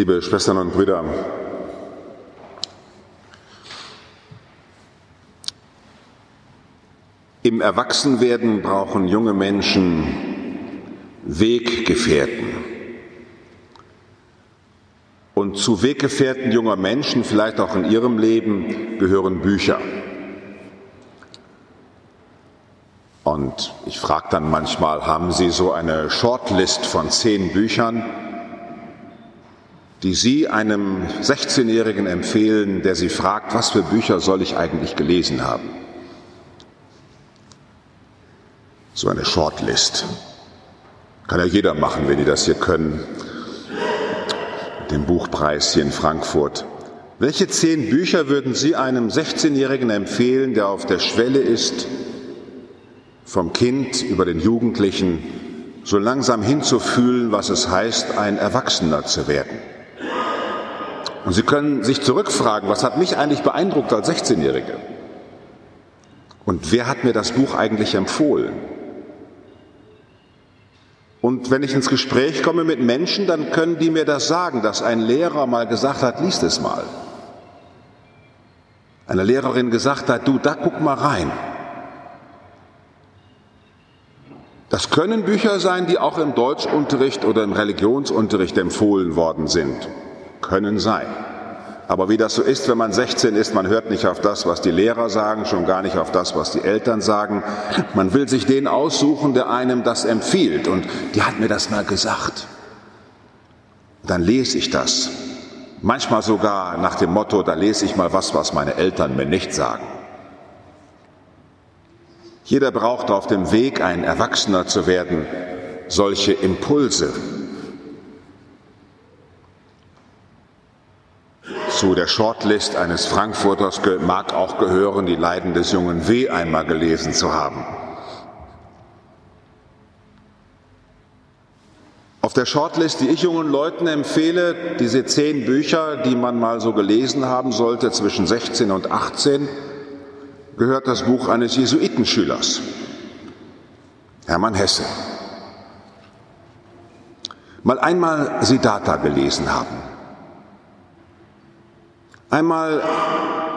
liebe Schwestern und Brüder, im Erwachsenwerden brauchen junge Menschen Weggefährten. Und zu Weggefährten junger Menschen, vielleicht auch in ihrem Leben, gehören Bücher. Und ich frage dann manchmal, haben Sie so eine Shortlist von zehn Büchern, die Sie einem 16-Jährigen empfehlen, der Sie fragt, was für Bücher soll ich eigentlich gelesen haben? So eine Shortlist. Kann ja jeder machen, wenn die das hier können. Den Buchpreis hier in Frankfurt. Welche zehn Bücher würden Sie einem 16-Jährigen empfehlen, der auf der Schwelle ist, vom Kind über den Jugendlichen so langsam hinzufühlen, was es heißt, ein Erwachsener zu werden? Und Sie können sich zurückfragen, was hat mich eigentlich beeindruckt als 16-Jährige? Und wer hat mir das Buch eigentlich empfohlen? Und wenn ich ins Gespräch komme mit Menschen, dann können die mir das sagen, dass ein Lehrer mal gesagt hat, liest es mal. Eine Lehrerin gesagt hat, du, da guck mal rein. Das können Bücher sein, die auch im Deutschunterricht oder im Religionsunterricht empfohlen worden sind. Können sein. Aber wie das so ist, wenn man 16 ist, man hört nicht auf das, was die Lehrer sagen, schon gar nicht auf das, was die Eltern sagen. Man will sich den aussuchen, der einem das empfiehlt. Und die hat mir das mal gesagt. Dann lese ich das. Manchmal sogar nach dem Motto, da lese ich mal was, was meine Eltern mir nicht sagen. Jeder braucht auf dem Weg, ein Erwachsener zu werden, solche Impulse, Zu der Shortlist eines Frankfurters mag auch gehören, die Leiden des jungen W. einmal gelesen zu haben. Auf der Shortlist, die ich jungen Leuten empfehle, diese zehn Bücher, die man mal so gelesen haben sollte zwischen 16 und 18, gehört das Buch eines Jesuitenschülers, Hermann Hesse. Mal einmal Siddhartha gelesen haben. Einmal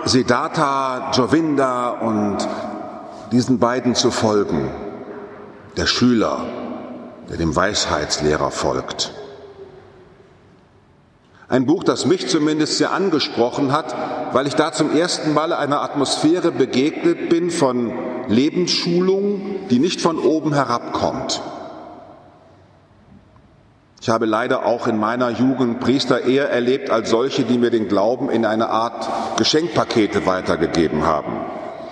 Siddhartha, Jovinda und diesen beiden zu folgen, der Schüler, der dem Weisheitslehrer folgt. Ein Buch, das mich zumindest sehr angesprochen hat, weil ich da zum ersten Mal einer Atmosphäre begegnet bin von Lebensschulung, die nicht von oben herabkommt, ich habe leider auch in meiner Jugend Priester eher erlebt als solche, die mir den Glauben in eine Art Geschenkpakete weitergegeben haben.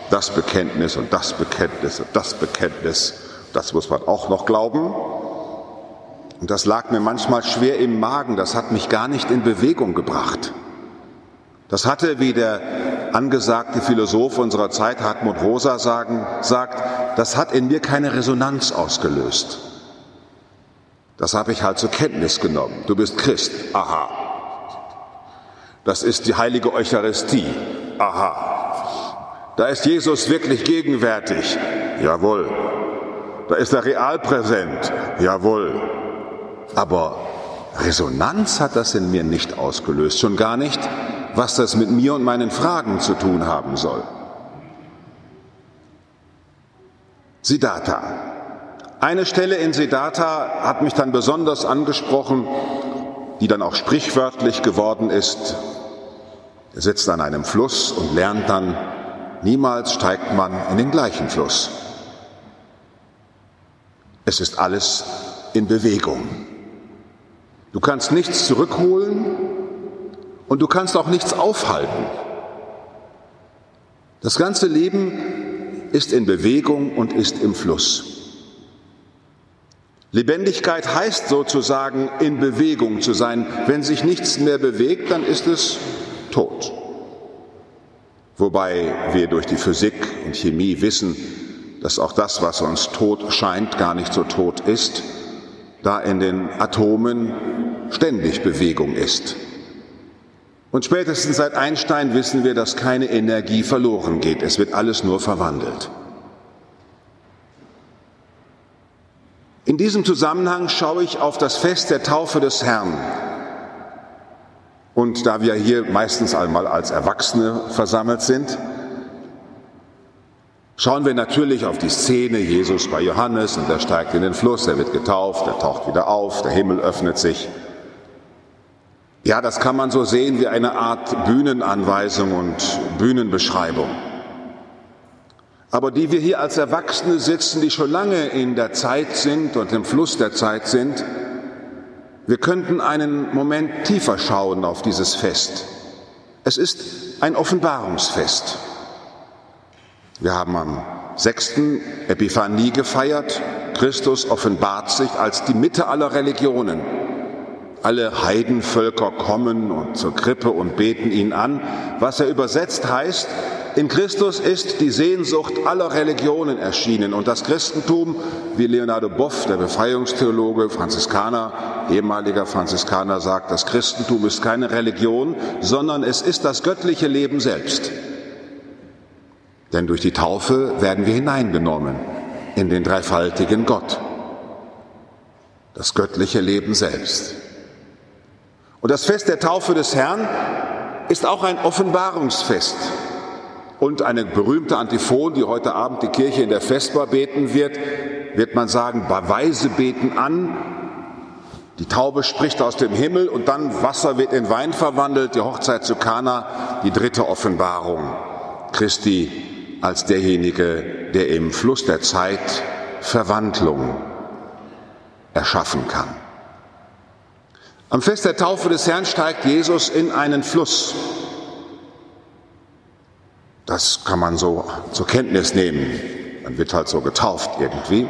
Das Bekenntnis und das Bekenntnis und das Bekenntnis, das muss man auch noch glauben. Und das lag mir manchmal schwer im Magen, das hat mich gar nicht in Bewegung gebracht. Das hatte, wie der angesagte Philosoph unserer Zeit Hartmut Rosa sagen, sagt, das hat in mir keine Resonanz ausgelöst. Das habe ich halt zur Kenntnis genommen. Du bist Christ. Aha. Das ist die heilige Eucharistie. Aha. Da ist Jesus wirklich gegenwärtig. Jawohl. Da ist er real präsent. Jawohl. Aber Resonanz hat das in mir nicht ausgelöst. Schon gar nicht, was das mit mir und meinen Fragen zu tun haben soll. Siddhartha. Eine Stelle in Siddhartha hat mich dann besonders angesprochen, die dann auch sprichwörtlich geworden ist. Er sitzt an einem Fluss und lernt dann, niemals steigt man in den gleichen Fluss. Es ist alles in Bewegung. Du kannst nichts zurückholen und du kannst auch nichts aufhalten. Das ganze Leben ist in Bewegung und ist im Fluss. Lebendigkeit heißt sozusagen in Bewegung zu sein. Wenn sich nichts mehr bewegt, dann ist es tot. Wobei wir durch die Physik und Chemie wissen, dass auch das, was uns tot scheint, gar nicht so tot ist, da in den Atomen ständig Bewegung ist. Und spätestens seit Einstein wissen wir, dass keine Energie verloren geht. Es wird alles nur verwandelt. In diesem Zusammenhang schaue ich auf das Fest der Taufe des Herrn. Und da wir hier meistens einmal als Erwachsene versammelt sind, schauen wir natürlich auf die Szene Jesus bei Johannes und er steigt in den Fluss, er wird getauft, er taucht wieder auf, der Himmel öffnet sich. Ja, das kann man so sehen wie eine Art Bühnenanweisung und Bühnenbeschreibung. Aber die wir hier als Erwachsene sitzen, die schon lange in der Zeit sind und im Fluss der Zeit sind, wir könnten einen Moment tiefer schauen auf dieses Fest. Es ist ein Offenbarungsfest. Wir haben am sechsten Epiphanie gefeiert. Christus offenbart sich als die Mitte aller Religionen. Alle Heidenvölker kommen und zur Krippe und beten ihn an. Was er übersetzt heißt, in Christus ist die Sehnsucht aller Religionen erschienen und das Christentum, wie Leonardo Boff, der Befreiungstheologe, Franziskaner, ehemaliger Franziskaner, sagt, das Christentum ist keine Religion, sondern es ist das göttliche Leben selbst. Denn durch die Taufe werden wir hineingenommen in den dreifaltigen Gott, das göttliche Leben selbst. Und das Fest der Taufe des Herrn ist auch ein Offenbarungsfest. Und eine berühmte Antiphon, die heute Abend die Kirche in der Vesper beten wird, wird man sagen, Beweise beten an. Die Taube spricht aus dem Himmel und dann Wasser wird in Wein verwandelt, die Hochzeit zu Kana, die dritte Offenbarung Christi als derjenige, der im Fluss der Zeit Verwandlung erschaffen kann. Am Fest der Taufe des Herrn steigt Jesus in einen Fluss. Das kann man so zur Kenntnis nehmen. Man wird halt so getauft irgendwie.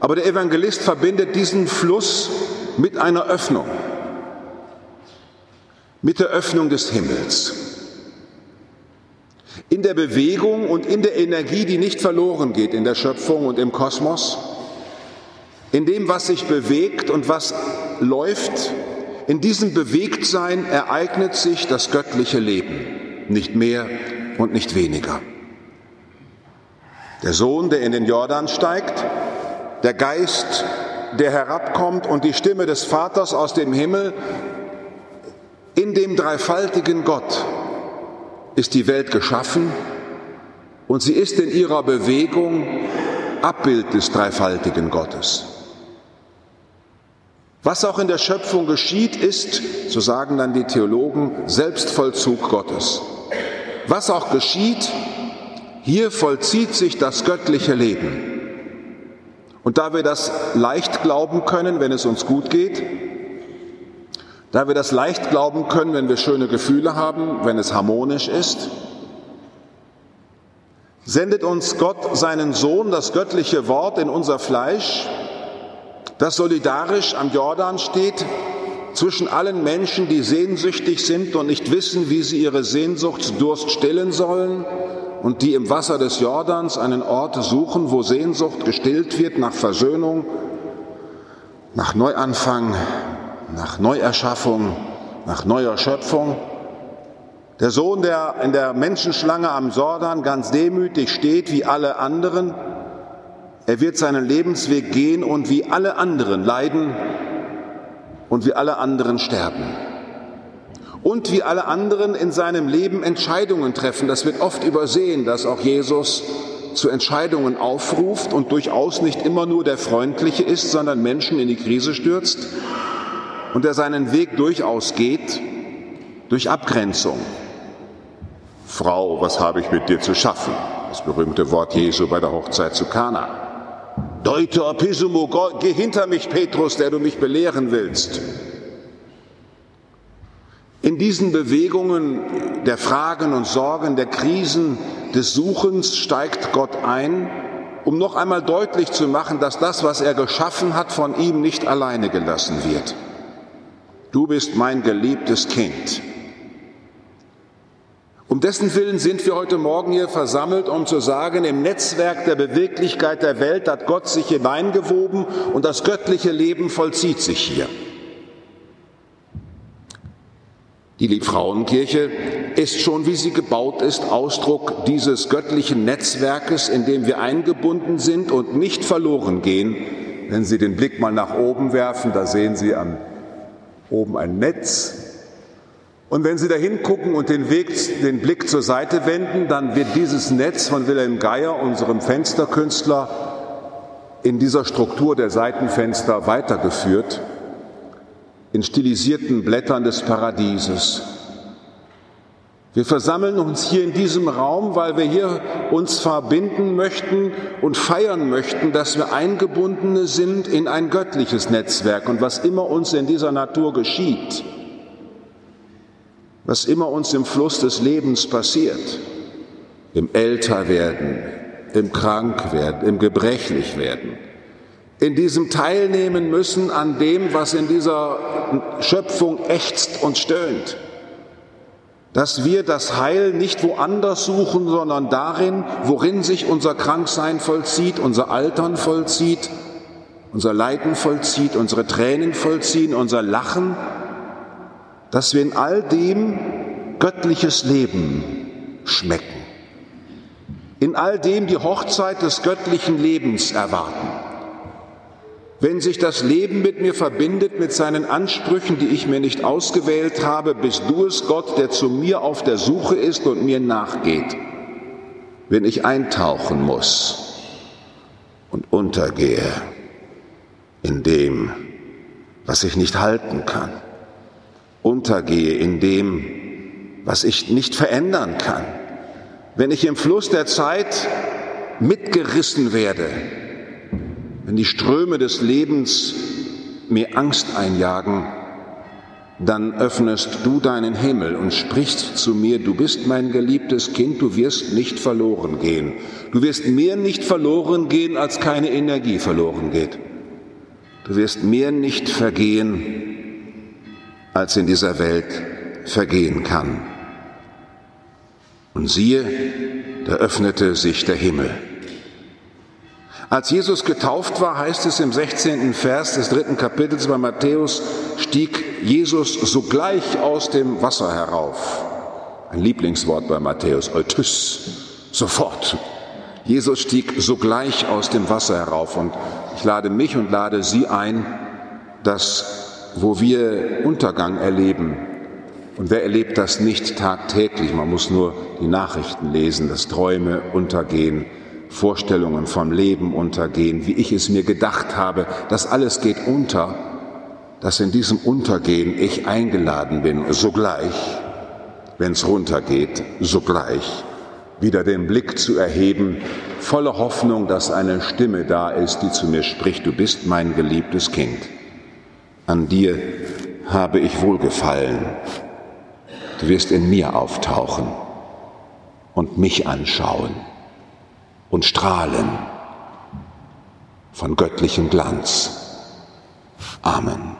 Aber der Evangelist verbindet diesen Fluss mit einer Öffnung. Mit der Öffnung des Himmels. In der Bewegung und in der Energie, die nicht verloren geht in der Schöpfung und im Kosmos. In dem, was sich bewegt und was läuft in diesem Bewegtsein ereignet sich das göttliche Leben, nicht mehr und nicht weniger. Der Sohn, der in den Jordan steigt, der Geist, der herabkommt und die Stimme des Vaters aus dem Himmel, in dem dreifaltigen Gott ist die Welt geschaffen und sie ist in ihrer Bewegung Abbild des dreifaltigen Gottes. Was auch in der Schöpfung geschieht, ist, so sagen dann die Theologen, Selbstvollzug Gottes. Was auch geschieht, hier vollzieht sich das göttliche Leben. Und da wir das leicht glauben können, wenn es uns gut geht, da wir das leicht glauben können, wenn wir schöne Gefühle haben, wenn es harmonisch ist, sendet uns Gott seinen Sohn, das göttliche Wort, in unser Fleisch, das solidarisch am Jordan steht zwischen allen Menschen, die sehnsüchtig sind und nicht wissen, wie sie ihre Sehnsuchtsdurst stillen sollen und die im Wasser des Jordans einen Ort suchen, wo Sehnsucht gestillt wird nach Versöhnung, nach Neuanfang, nach Neuerschaffung, nach neuer Schöpfung. Der Sohn, der in der Menschenschlange am Jordan ganz demütig steht wie alle anderen, er wird seinen Lebensweg gehen und wie alle anderen leiden und wie alle anderen sterben. Und wie alle anderen in seinem Leben Entscheidungen treffen. Das wird oft übersehen, dass auch Jesus zu Entscheidungen aufruft und durchaus nicht immer nur der Freundliche ist, sondern Menschen in die Krise stürzt und der seinen Weg durchaus geht durch Abgrenzung. Frau, was habe ich mit dir zu schaffen? Das berühmte Wort Jesu bei der Hochzeit zu Kana. Deute Opisumo, geh hinter mich, Petrus, der du mich belehren willst. In diesen Bewegungen der Fragen und Sorgen, der Krisen, des Suchens steigt Gott ein, um noch einmal deutlich zu machen, dass das, was er geschaffen hat, von ihm nicht alleine gelassen wird. Du bist mein geliebtes Kind. Um dessen Willen sind wir heute Morgen hier versammelt, um zu sagen, im Netzwerk der Beweglichkeit der Welt hat Gott sich hineingewoben und das göttliche Leben vollzieht sich hier. Die Liebfrauenkirche ist schon, wie sie gebaut ist, Ausdruck dieses göttlichen Netzwerkes, in dem wir eingebunden sind und nicht verloren gehen. Wenn Sie den Blick mal nach oben werfen, da sehen Sie an oben ein Netz Und wenn Sie da hingucken und den, Weg, den Blick zur Seite wenden, dann wird dieses Netz von Wilhelm Geier, unserem Fensterkünstler, in dieser Struktur der Seitenfenster weitergeführt, in stilisierten Blättern des Paradieses. Wir versammeln uns hier in diesem Raum, weil wir hier uns verbinden möchten und feiern möchten, dass wir Eingebundene sind in ein göttliches Netzwerk und was immer uns in dieser Natur geschieht, was immer uns im Fluss des Lebens passiert, im Älterwerden, im Krankwerden, im Gebrechlichwerden, in diesem teilnehmen müssen an dem, was in dieser Schöpfung ächzt und stöhnt. Dass wir das Heil nicht woanders suchen, sondern darin, worin sich unser Kranksein vollzieht, unser Altern vollzieht, unser Leiden vollzieht, unsere Tränen vollziehen, unser Lachen, dass wir in all dem göttliches Leben schmecken, in all dem die Hochzeit des göttlichen Lebens erwarten. Wenn sich das Leben mit mir verbindet, mit seinen Ansprüchen, die ich mir nicht ausgewählt habe, bist du es, Gott, der zu mir auf der Suche ist und mir nachgeht. Wenn ich eintauchen muss und untergehe in dem, was ich nicht halten kann, untergehe in dem, was ich nicht verändern kann. Wenn ich im Fluss der Zeit mitgerissen werde, wenn die Ströme des Lebens mir Angst einjagen, dann öffnest du deinen Himmel und sprichst zu mir, du bist mein geliebtes Kind, du wirst nicht verloren gehen. Du wirst mehr nicht verloren gehen, als keine Energie verloren geht. Du wirst mehr nicht vergehen, als in dieser Welt vergehen kann. Und siehe, da öffnete sich der Himmel. Als Jesus getauft war, heißt es im 16. Vers des dritten Kapitels bei Matthäus, stieg Jesus sogleich aus dem Wasser herauf. Ein Lieblingswort bei Matthäus, Eutys, sofort. Jesus stieg sogleich aus dem Wasser herauf und ich lade mich und lade Sie ein, dass wo wir Untergang erleben. Und wer erlebt das nicht tagtäglich? Man muss nur die Nachrichten lesen, dass Träume untergehen, Vorstellungen vom Leben untergehen, wie ich es mir gedacht habe. Das alles geht unter, dass in diesem Untergehen ich eingeladen bin, sogleich, wenn es runtergeht, sogleich wieder den Blick zu erheben, voller Hoffnung, dass eine Stimme da ist, die zu mir spricht, du bist mein geliebtes Kind. An dir habe ich wohlgefallen. Du wirst in mir auftauchen und mich anschauen und strahlen von göttlichem Glanz. Amen.